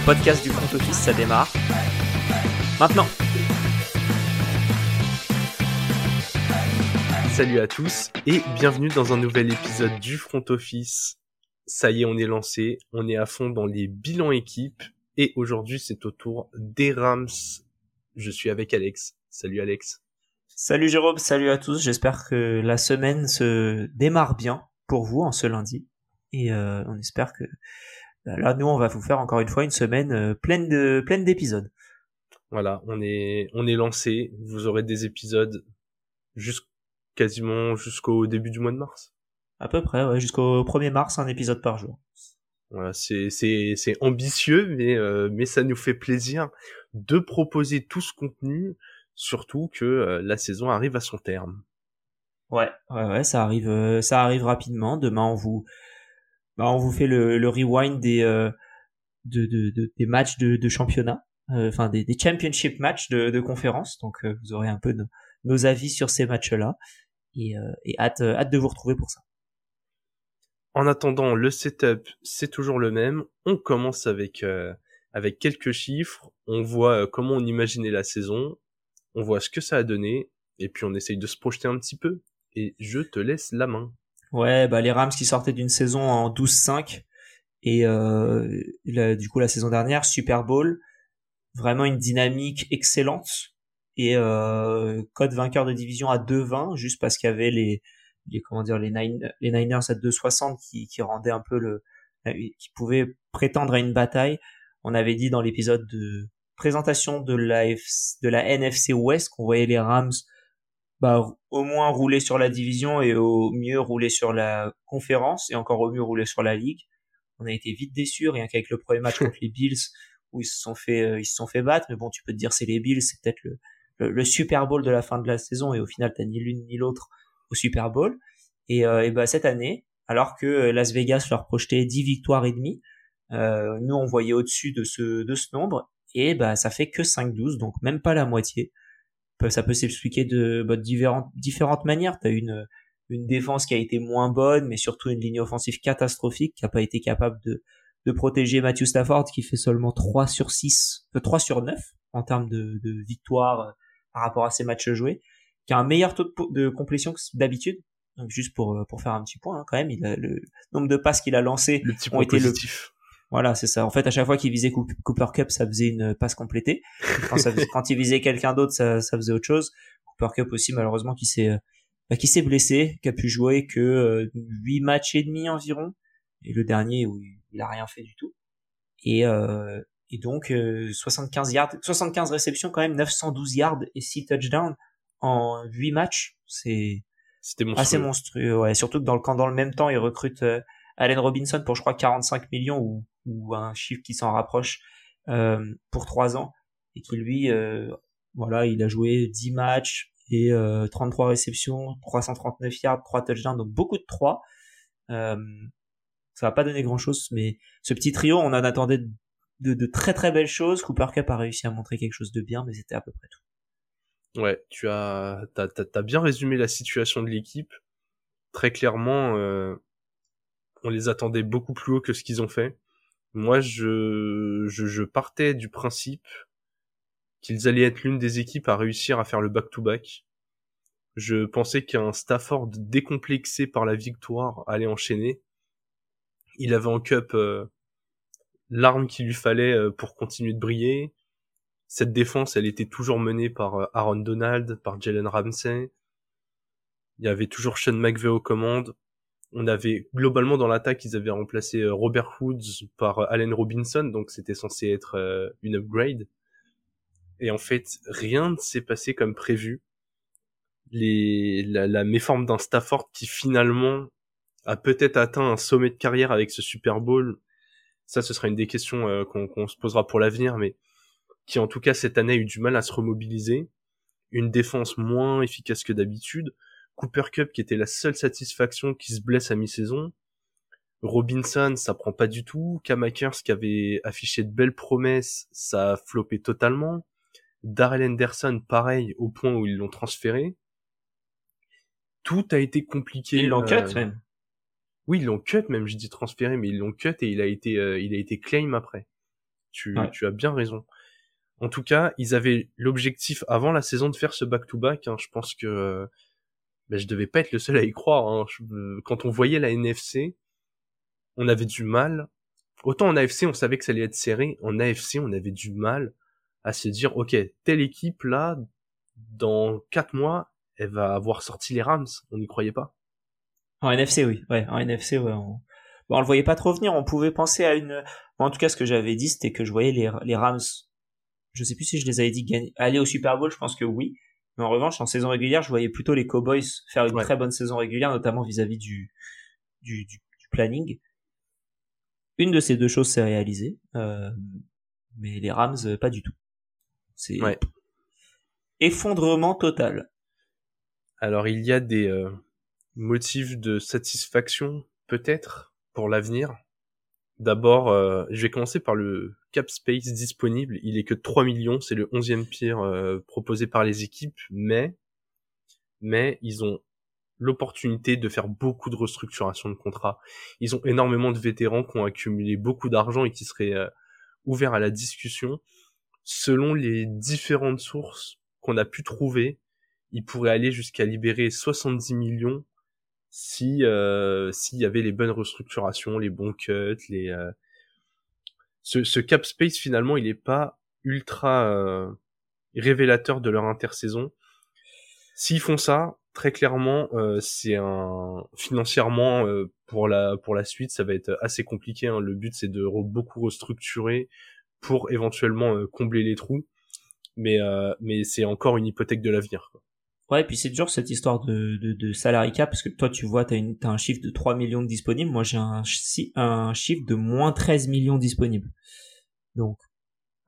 le podcast du front office, ça démarre. Maintenant. Salut à tous et bienvenue dans un nouvel épisode du front office. Ça y est, on est lancé, on est à fond dans les bilans équipes et aujourd'hui c'est au tour des Rams. Je suis avec Alex. Salut Alex. Salut Jérôme, salut à tous. J'espère que la semaine se démarre bien pour vous en ce lundi et euh, on espère que là, nous, on va vous faire encore une fois une semaine euh, pleine de pleine d'épisodes. Voilà, on est on est lancé. Vous aurez des épisodes jusqu quasiment jusqu'au début du mois de mars. À peu près, ouais, jusqu'au 1er mars, un épisode par jour. Voilà, c'est c'est c'est ambitieux, mais euh, mais ça nous fait plaisir de proposer tout ce contenu, surtout que euh, la saison arrive à son terme. Ouais, ouais, ouais, ça arrive, ça arrive rapidement. Demain, on vous bah, on vous fait le, rewind des, euh, de, de, de, des matchs de, championnat, euh, enfin des, championship matchs de, conférence. Donc euh, vous aurez un peu nos avis sur ces matchs-là et, et hâte, hâte de vous retrouver pour ça. En attendant, le setup c'est toujours le même. On commence avec avec quelques chiffres. On voit comment on imaginait la saison. On voit ce que ça a donné et puis on essaye de se projeter un petit peu. Et je te laisse la main. Ouais, bah les Rams qui sortaient d'une saison en 12-5 et euh, du coup la saison dernière Super Bowl, vraiment une dynamique excellente et euh, code vainqueur de division à 2-20 juste parce qu'il y avait les, les comment dire les, les Niners à 2-60 qui, qui rendaient un peu le qui pouvaient prétendre à une bataille. On avait dit dans l'épisode de présentation de la de la NFC West qu'on voyait les Rams bah, au moins rouler sur la division et au mieux rouler sur la conférence et encore au mieux rouler sur la ligue. On a été vite déçus, rien qu'avec le premier match contre les Bills où ils se sont fait euh, ils se sont fait battre. Mais bon, tu peux te dire c'est les Bills, c'est peut-être le, le, Super Bowl de la fin de la saison et au final t'as ni l'une ni l'autre au Super Bowl. Et, euh, et bah cette année, alors que Las Vegas leur projetait 10 victoires et demie, euh, nous on voyait au-dessus de ce de ce nombre et bah ça fait que 5-12 donc même pas la moitié ça peut s'expliquer de bah, différentes, différentes manières. Tu as une, une défense qui a été moins bonne, mais surtout une ligne offensive catastrophique qui n'a pas été capable de, de protéger Matthew Stafford qui fait seulement 3 sur 6, 3 euh, sur 9 en termes de, de victoire euh, par rapport à ses matchs joués, qui a un meilleur taux de, complétion que d'habitude. Donc juste pour, euh, pour faire un petit point hein, quand même, il a, le nombre de passes qu'il a lancé ont été positif. Voilà, c'est ça. En fait, à chaque fois qu'il visait Cooper Cup, ça faisait une passe complétée. Quand, ça quand il visait quelqu'un d'autre, ça, ça, faisait autre chose. Cooper Cup aussi, malheureusement, qui s'est bah, qui s'est blessé, qui a pu jouer que euh, 8 matchs et demi environ, et le dernier où il a rien fait du tout. Et, euh, et donc 75 euh, yards, 75 réceptions quand même, 912 yards et 6 touchdowns en 8 matchs, c'est assez monstrueux. Ouais, surtout que dans le quand dans le même temps, il recrute euh, Allen Robinson pour je crois 45 millions ou, ou un chiffre qui s'en rapproche euh, pour 3 ans et qui lui euh, voilà il a joué 10 matchs et euh, 33 réceptions 339 yards 3 touchdowns donc beaucoup de 3 euh, ça va pas donner grand chose mais ce petit trio on en attendait de, de, très très belles choses. Cooper Cup a réussi à montrer quelque chose de bien mais c'était à peu près tout. Ouais tu as t'as, t'as, bien résumé la situation de l'équipe. Très clairement euh, on les attendait beaucoup plus haut que ce qu'ils ont fait. Moi, je, je, partais du principe qu'ils allaient être l'une des équipes à réussir à faire le back-to-back. Je pensais qu'un Stafford décomplexé par la victoire allait enchaîner. Il avait en cup euh, l'arme qu'il lui fallait euh, pour continuer de briller. Cette défense, elle était toujours menée par euh, Aaron Donald, par Jalen Ramsey. Il y avait toujours Sean McVay aux commandes on avait globalement dans l'attaque, ils avaient remplacé euh, Robert Woods par euh, Allen Robinson, donc c'était censé être euh, une upgrade. Et en fait, rien ne s'est passé comme prévu. Les, la, la méforme d'un Stafford qui finalement a peut-être atteint un sommet de carrière avec ce Super Bowl. Ça, ce sera une des questions qu'on se posera pour l'avenir, mais qui en tout cas cette année a eu du mal à se remobiliser. Une défense moins efficace que d'habitude Cooper Cup qui était la seule satisfaction qui se blesse à mi-saison. Robinson, ça prend pas du tout. Kamakers qui avait affiché de belles promesses, ça a floppé totalement. Darrell Henderson, pareil, au point où ils l'ont transféré. Tout a été compliqué. Ils l'ont cut euh, même. Oui, ils l'ont cut même, je dis transféré, mais ils l'ont cut et il a été, euh, il a été claim après. Tu, tu as bien raison. En tout cas, ils avaient l'objectif avant la saison de faire ce back-to-back. Hein. Je pense que ben, je devais pas être le seul à y croire. Hein. quand on voyait la NFC, on avait du mal. Autant en AFC, on savait que ça allait être serré. En AFC, on avait du mal à se dire, ok, telle équipe là, dans quatre mois, elle va avoir sorti les Rams. On n'y croyait pas. En NFC, oui. Ouais, en NFC, ouais. On... Bon, on le voyait pas trop venir. On pouvait penser à une. en tout cas, ce que j'avais dit, c'était que je voyais les, les Rams. Je sais plus si je les avais dit gagner. aller au Super Bowl. Je pense que oui. Mais en revanche, en saison régulière, je voyais plutôt les Cowboys faire une très bonne saison régulière, notamment vis-à-vis du, du, du, planning. Une de ces deux choses s'est réalisée, euh, mais les Rams, euh, pas du tout. C'est effondrement total. Alors il y a des euh, motifs de satisfaction peut-être pour l'avenir. D'abord, euh, je vais commencer par le cap space disponible. Il est que 3 millions, c'est le 11e pire euh, proposé par les équipes, mais mais ils ont l'opportunité de faire beaucoup de restructuration de contrats. Ils ont énormément de vétérans qui ont accumulé beaucoup d'argent et qui seraient euh, ouverts à la discussion. Selon les différentes sources qu'on a pu trouver, ils pourraient aller jusqu'à libérer 70 millions si euh, s'il y avait les bonnes restructurations, les bons cuts, les euh, ce, ce, cap space finalement il est pas ultra euh, révélateur de leur intersaison. S'ils font ça, très clairement, euh, c'est un financièrement pour la pour la suite, ça va être assez compliqué. Hein. Le but c'est de beaucoup restructurer pour éventuellement combler les trous, mais mais c'est encore une hypothèque de l'avenir. Ouais, et puis c'est dur cette histoire de, de, de salary cap, parce que toi tu vois, t'as, une, t'as un chiffre de 3 millions disponibles, moi j'ai un, un chiffre de moins 13 millions disponibles. Donc.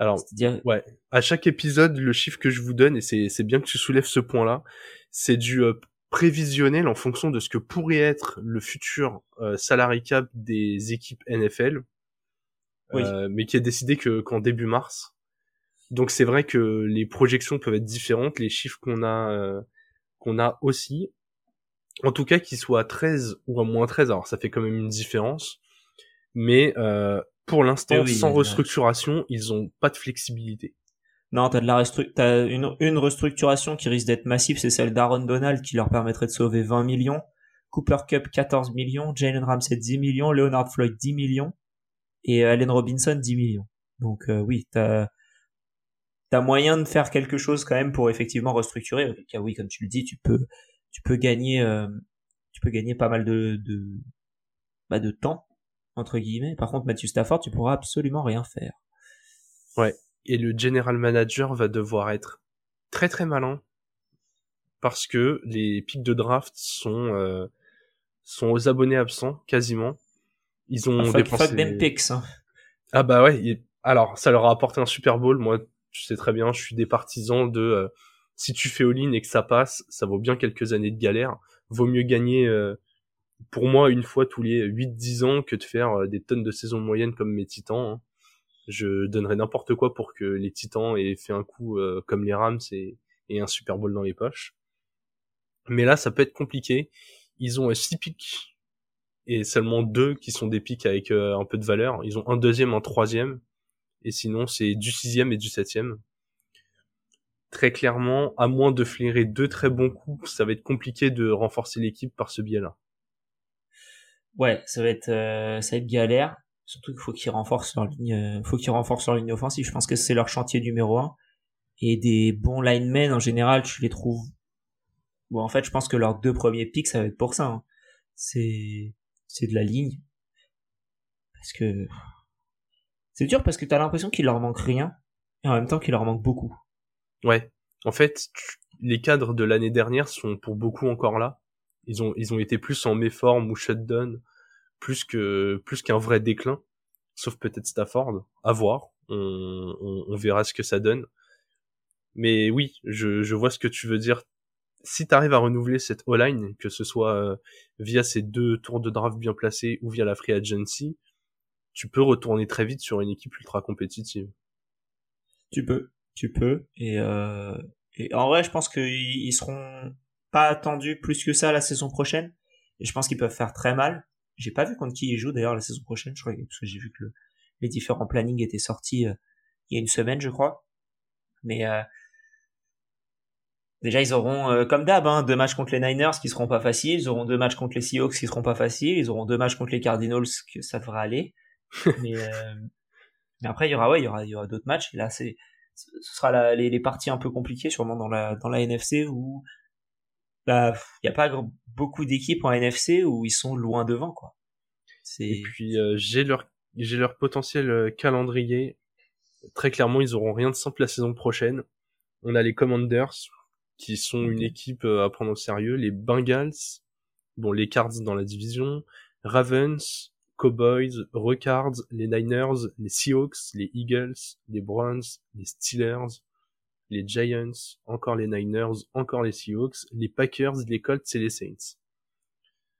Alors, ouais, à chaque épisode, le chiffre que je vous donne, et c'est, c'est bien que tu soulèves ce point-là, c'est du euh, prévisionnel en fonction de ce que pourrait être le futur euh, salary cap des équipes NFL, oui. euh, mais qui est décidé que, qu'en début mars. Donc c'est vrai que les projections peuvent être différentes, les chiffres qu'on a euh, qu'on a aussi. En tout cas, qu'ils soient à 13 ou à moins 13, alors ça fait quand même une différence. Mais euh, pour l'instant, sans restructuration, ils ont pas de flexibilité. Non, t'as de la t'as une, une restructuration qui risque d'être massive, c'est celle d'Aaron Donald qui leur permettrait de sauver 20 millions, Cooper Cup 14 millions, Jalen Ramsey 10 millions, Leonard Floyd 10 millions et Allen Robinson 10 millions. Donc euh, oui, t'as t'as moyen de faire quelque chose quand même pour effectivement restructurer. Car oui, comme tu le dis, tu peux, tu peux gagner, euh, tu peux gagner pas mal de, de, bah, de temps entre guillemets. Par contre, Matthew Stafford, tu pourras absolument rien faire. Ouais. Et le general manager va devoir être très très malin parce que les pics de draft sont euh, sont aux abonnés absents quasiment. Ils ont ah, dépensé. Fuck picks. Hein. Ah bah ouais. Alors, ça leur a apporté un Super Bowl. Moi, tu sais très bien, je suis des partisans de euh, si tu fais all-in et que ça passe, ça vaut bien quelques années de galère. Vaut mieux gagner euh, pour moi une fois tous les 8-10 ans que de faire euh, des tonnes de saisons moyennes comme mes titans. Hein. Je donnerais n'importe quoi pour que les titans aient fait un coup comme les Rams et, et, un Super Bowl dans les poches. Mais là, ça peut être compliqué. Ils ont 6 pics et seulement deux qui sont des pics avec un peu de valeur. Ils ont un deuxième, un troisième et sinon c'est du sixième et du septième. Très clairement, à moins de flairer deux très bons coups, ça va être compliqué de renforcer l'équipe par ce biais-là. Ouais, ça va être euh, ça va être galère. Surtout qu'il faut qu'ils renforcent leur ligne, euh, faut qu'ils renforcent leur ligne offensive. Je pense que c'est leur chantier numéro un. Et des bons linemen en général, tu les trouves. Bon, en fait, je pense que leurs deux premiers picks, ça va être pour ça. Hein. C'est c'est de la ligne parce que c'est dur parce que t'as l'impression qu'il leur manque rien, et en même temps qu'il leur manque beaucoup. Ouais. En fait, les cadres de l'année dernière sont pour beaucoup encore là. Ils ont, été plus en méforme ou shutdown, plus que, plus qu'un vrai déclin. Sauf peut-être Stafford. À voir. On, verra ce que ça donne. Mais oui, je, je vois ce que tu veux dire. Si t'arrives à renouveler cette O-line, que ce soit euh, via ces deux tours de draft bien placés ou via la free agency, tu peux retourner très vite sur une équipe ultra compétitive. Tu peux, tu peux. Et, euh, et en vrai, je pense qu'ils seront pas attendus plus que ça la saison prochaine. Et je pense qu'ils peuvent faire très mal. J'ai pas vu contre qui ils jouent d'ailleurs la saison prochaine. Je crois que j'ai vu que le, les différents plannings étaient sortis il y a une semaine, je crois. Mais Déjà, ils auront, comme d'hab, hein, deux matchs contre les Niners qui seront pas faciles. Ils auront deux matchs contre les Seahawks qui seront pas faciles. Ils auront deux matchs contre les Cardinals que ça devrait aller. Mais, mais après, il y aura, ouais, il y aura, il y aura d'autres matchs. là, c'est, ce sera la, les, les, parties un peu compliquées sûrement dans la dans la NFC où bah il y a pas beaucoup d'équipes en NFC où ils sont loin devant quoi. Et puis euh, j'ai leur j'ai leur potentiel euh, calendrier. Très clairement, ils auront rien de simple la saison prochaine. On a les Commanders qui sont une équipe euh, à prendre au sérieux, les Bengals, bon les Cards dans la division, Ravens, Cowboys, Recards, les Niners, les Seahawks, les Eagles, les Browns, les Steelers, les Giants, encore les Niners, encore les Seahawks, les Packers, les Colts et les Saints.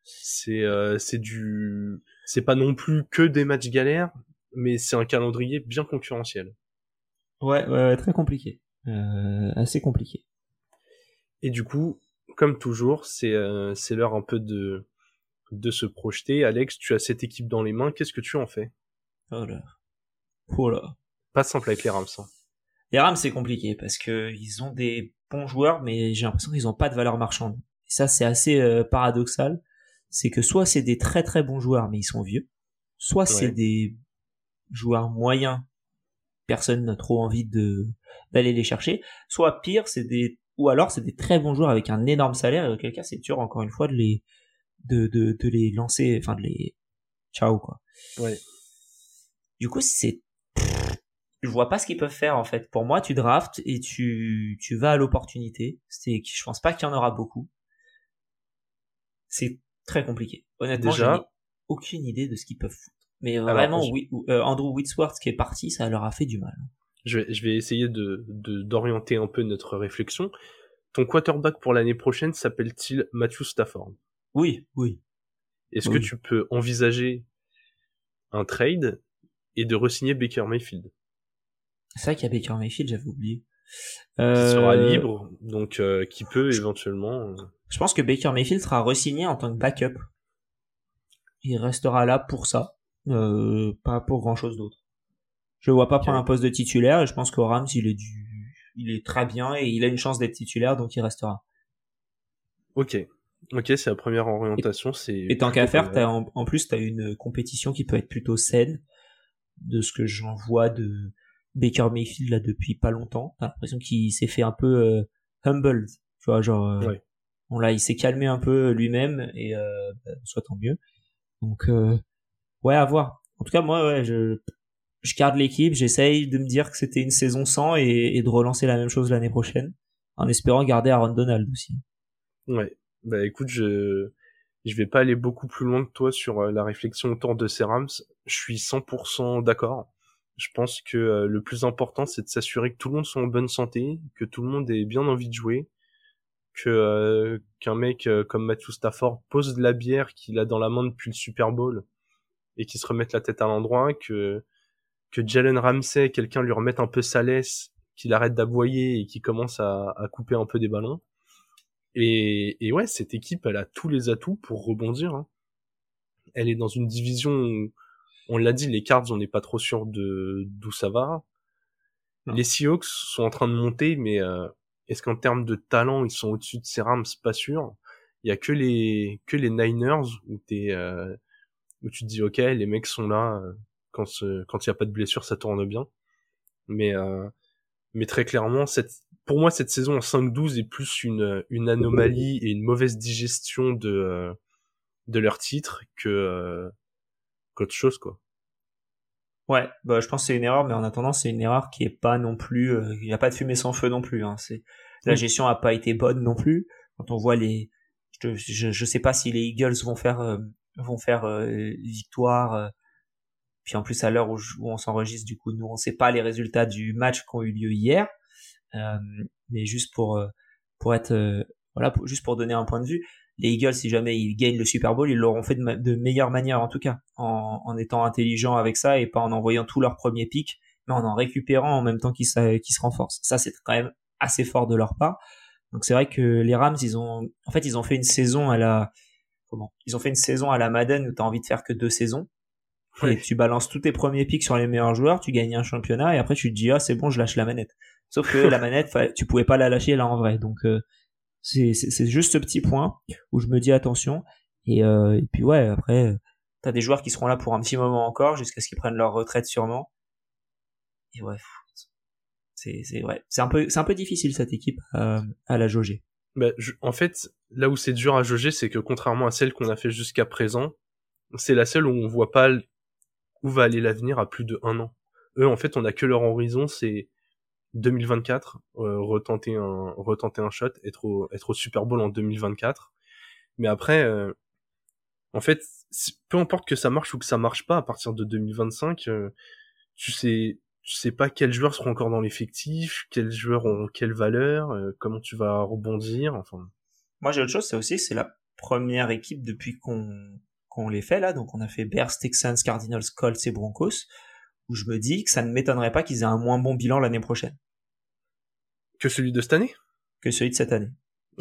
C'est euh, c'est du c'est pas non plus que des matchs galères, mais c'est un calendrier bien concurrentiel. Ouais, ouais, très compliqué, euh, assez compliqué. Et du coup, comme toujours, c'est euh, c'est l'heure un peu de de se projeter. Alex, tu as cette équipe dans les mains, qu'est-ce que tu en fais? Oh là. Oh là. Pas simple avec les Rams. Hein. Les Rams, c'est compliqué parce que ils ont des bons joueurs, mais j'ai l'impression qu'ils n'ont pas de valeur marchande. Et ça, c'est assez euh, paradoxal. C'est que soit c'est des très très bons joueurs, mais ils sont vieux, soit c'est des joueurs moyens, personne n'a trop envie de d'aller les chercher, soit pire, c'est des ou alors c'est des très bons joueurs avec un énorme salaire et auquel cas c'est dur encore une fois de les de, de, de les lancer, enfin de les ciao quoi. Ouais. Du coup, c'est je vois pas ce qu'ils peuvent faire en fait. Pour moi, tu draftes et tu tu vas à l'opportunité. C'est je pense pas qu'il y en aura beaucoup. C'est très compliqué. Honnêtement, j'ai aucune idée de ce qu'ils peuvent foutre. Mais vraiment, oui, euh, Andrew Whitworth qui est parti, ça leur a fait du mal. Je vais, je vais essayer de d'orienter un peu notre réflexion. Ton quarterback pour l'année prochaine s'appelle-t-il Matthew Stafford? Oui, oui. Est-ce que tu peux envisager un trade et de re-signer Baker Mayfield? C'est vrai qu'il y a Baker Mayfield, j'avais oublié. Euh... Qui sera libre, donc euh, qui peut éventuellement. Euh, Je pense que Baker Mayfield sera re-signé en tant que backup. Il restera là pour ça, euh, pas pour grand chose d'autre. Je vois pas prendre un poste de titulaire et je pense qu'au Rams il est du, il est très bien et il a une chance d'être titulaire donc il restera. Ok. Ok, c'est la première orientation. C'est et tant qu'à faire, as en, en, plus, tu as une compétition qui peut être plutôt saine, de ce que j'en vois de Baker Mayfield là depuis pas longtemps. T'as l'impression qu'il s'est fait un peu euh, humble, tu vois, genre, euh, bon là, il s'est calmé un peu lui-même et euh, bah, soit tant mieux. Donc, euh, ouais, à voir. En tout cas, moi, ouais, je je garde l'équipe, j'essaye de me dire que c'était une saison sans et, et de relancer la même chose l'année prochaine, en espérant garder Aaron Donald aussi. Ouais, bah écoute, je je vais pas aller beaucoup plus loin que toi sur euh, la réflexion autour de ces Rams. Je suis 100% d'accord. Je pense que euh, le plus important, c'est de s'assurer que tout le monde soit en bonne santé, que tout le monde ait bien envie de jouer, que euh, qu'un mec comme Matthew Stafford pose de la bière qu'il a dans la main depuis le Super Bowl et qu'il se remette la tête à l'endroit, que que Jalen Ramsey, quelqu'un lui remette un peu sa laisse, qu'il arrête d'aboyer et qu'il commence à, à couper un peu des ballons. Et, et, ouais, cette équipe, elle a tous les atouts pour rebondir. Hein. Elle est dans une division où, on l'a dit, les Cards, on n'est pas trop sûr de d'où ça va. Les Seahawks sont en train de monter, mais euh, est-ce qu'en termes de talent, ils sont au-dessus de ces Rams? Pas sûr. Il y a que les que les Niners où t'es euh, où tu te dis ok, les mecs sont là euh, quand quand il y a pas de blessure, ça tourne bien. Mais euh, mais très clairement, cette pour moi, cette saison en 5-12 est plus une, une anomalie et une mauvaise digestion de, euh, de leur titre que euh, qu'autre chose, quoi. Ouais, bah, je pense que c'est une erreur, mais en attendant, c'est une erreur qui est pas non plus, euh, il n'y a pas de fumée sans feu non plus. Hein. C'est la gestion a pas été bonne non plus. Quand on voit les, je, je, je sais pas si les Eagles vont faire vont faire victoire. puis en plus à l'heure où, où, on s'enregistre, du coup, nous on sait pas les résultats du match qui ont eu lieu hier. Euh, mais juste pour euh, pour être euh, voilà, juste pour donner un point de vue, les Eagles, si jamais ils gagnent le Super Bowl, ils l'auront fait de, meilleure manière en tout cas, en, en étant intelligents avec ça et pas en envoyant tous leurs premiers pics, mais en en récupérant en même temps qu'ils qu se renforcent. Ça, c'est quand même assez fort de leur part. Donc c'est vrai que les Rams, ils ont, en fait, ils ont fait une saison à la, comment? Ils ont fait une saison à la Madden où t'as envie de faire que deux saisons. Et tu balances tous tes premiers pics sur les meilleurs joueurs, tu gagnes un championnat et après tu te dis ah c'est bon je lâche la manette. Sauf que la manette tu pouvais pas la lâcher là en vrai. Donc euh, c'est c'est juste ce petit point où je me dis attention et, euh, et puis ouais après t'as des joueurs qui seront là pour un petit moment encore jusqu'à ce qu'ils prennent leur retraite sûrement. Et ouais c'est c'est ouais c'est un peu c'est un peu difficile cette équipe à, à la jauger. Bah, en fait, là où c'est dur à jauger, c'est que contrairement à celle qu'on a fait jusqu'à présent, c'est la seule où on voit pas où va aller l'avenir à plus de un an. Eux, en fait, on a que leur horizon, c'est 2024, euh, retenter un retenter un shot, être au être au Super Bowl en 2024. Mais après, euh, en fait, peu importe que ça marche ou que ça marche pas, à partir de 2025, euh, tu sais tu sais pas quels joueurs seront encore dans l'effectif, quels joueurs ont quelle valeur, euh, comment tu vas rebondir, enfin. Moi j'ai autre chose, c'est aussi c'est la première équipe depuis qu'on qu'on les fait là, donc on a fait Bears, Texans, Cardinals, Colts et Broncos, où je me dis que ça ne m'étonnerait pas qu'ils aient un moins bon bilan l'année prochaine. Que celui de cette année? Que celui de cette année.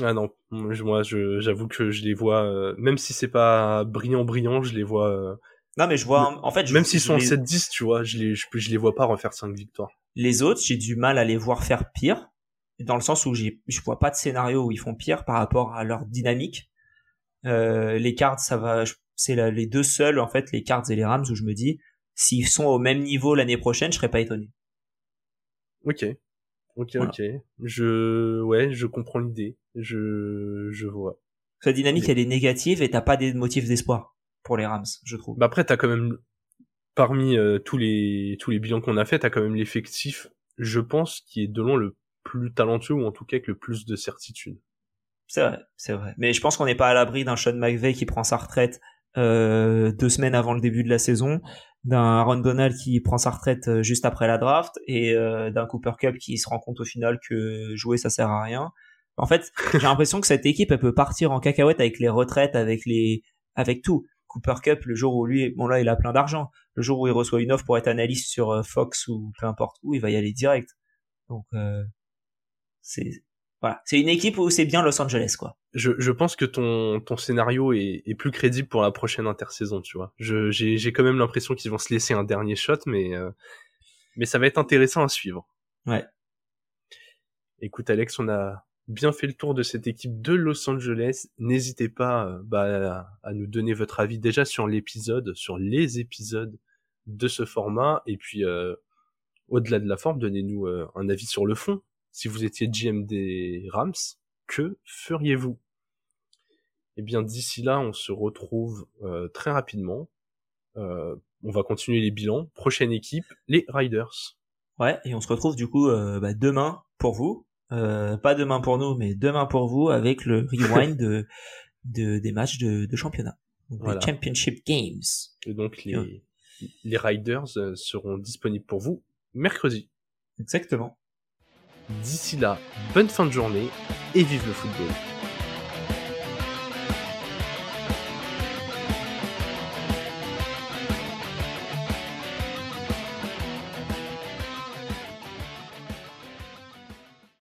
Ah non, moi j'avoue que je les vois, euh, même si c'est pas brillant brillant, je les vois euh, non, mais je vois, en fait, même s'ils sont en 7-10, tu vois, je les, je, les vois pas refaire 5 victoires. Les autres, j'ai du mal à les voir faire pire, dans le sens où j'ai, je vois pas de scénario où ils font pire par rapport à leur dynamique. Euh, les cards, ça va, c'est les deux seuls, en fait, les cards et les Rams où je me dis, s'ils sont au même niveau l'année prochaine, je serais pas étonné. Ok. Ok, ok. Je, ouais, je comprends l'idée. Je, je vois. Sa dynamique, elle est négative et t'as pas des motifs d'espoir pour les Rams, je trouve. Bah après, t'as quand même parmi euh, tous les tous les bilans qu'on a fait, t'as quand même l'effectif, je pense, qui est de loin le plus talentueux ou en tout cas avec le plus de certitude. C'est vrai, c'est vrai. Mais je pense qu'on n'est pas à l'abri d'un Sean McVay qui prend sa retraite euh, deux semaines avant le début de la saison, d'un Aaron Donald qui prend sa retraite euh, juste après la draft et euh, d'un Cooper Cup qui se rend compte au final que jouer ça sert à rien. En fait, j'ai l'impression que cette équipe elle peut partir en cacahuète avec les retraites, avec les, avec tout. Cooper Cup, le jour où lui, bon là, il a plein d'argent. Le jour où il reçoit une offre pour être analyste sur euh, Fox ou peu importe où, il va y aller direct. Donc, euh, c'est voilà, c'est une équipe où c'est bien Los Angeles, quoi. Je, je pense que ton, ton scénario est, est plus crédible pour la prochaine intersaison, tu vois. Je, j'ai, j'ai quand même l'impression qu'ils vont se laisser un dernier shot, mais, euh, mais ça va être intéressant à suivre. Ouais. Écoute, Alex, on a, bien fait le tour de cette équipe de Los Angeles. N'hésitez pas euh, bah, à nous donner votre avis déjà sur l'épisode, sur les épisodes de ce format. Et puis, euh, au-delà de la forme, donnez-nous euh, un avis sur le fond. Si vous étiez GM des Rams, que feriez-vous? Eh bien, d'ici là, on se retrouve très rapidement. on va continuer les bilans. Prochaine équipe, les Riders. Ouais, et on se retrouve du coup bah, demain pour vous euh, pas demain pour nous, mais demain pour vous avec le rewind de, de des matchs de, de championnat, les Championship Games. Et donc les, les Riders euh, seront disponibles pour vous mercredi. Exactement. D'ici là, bonne fin de journée et vive le football.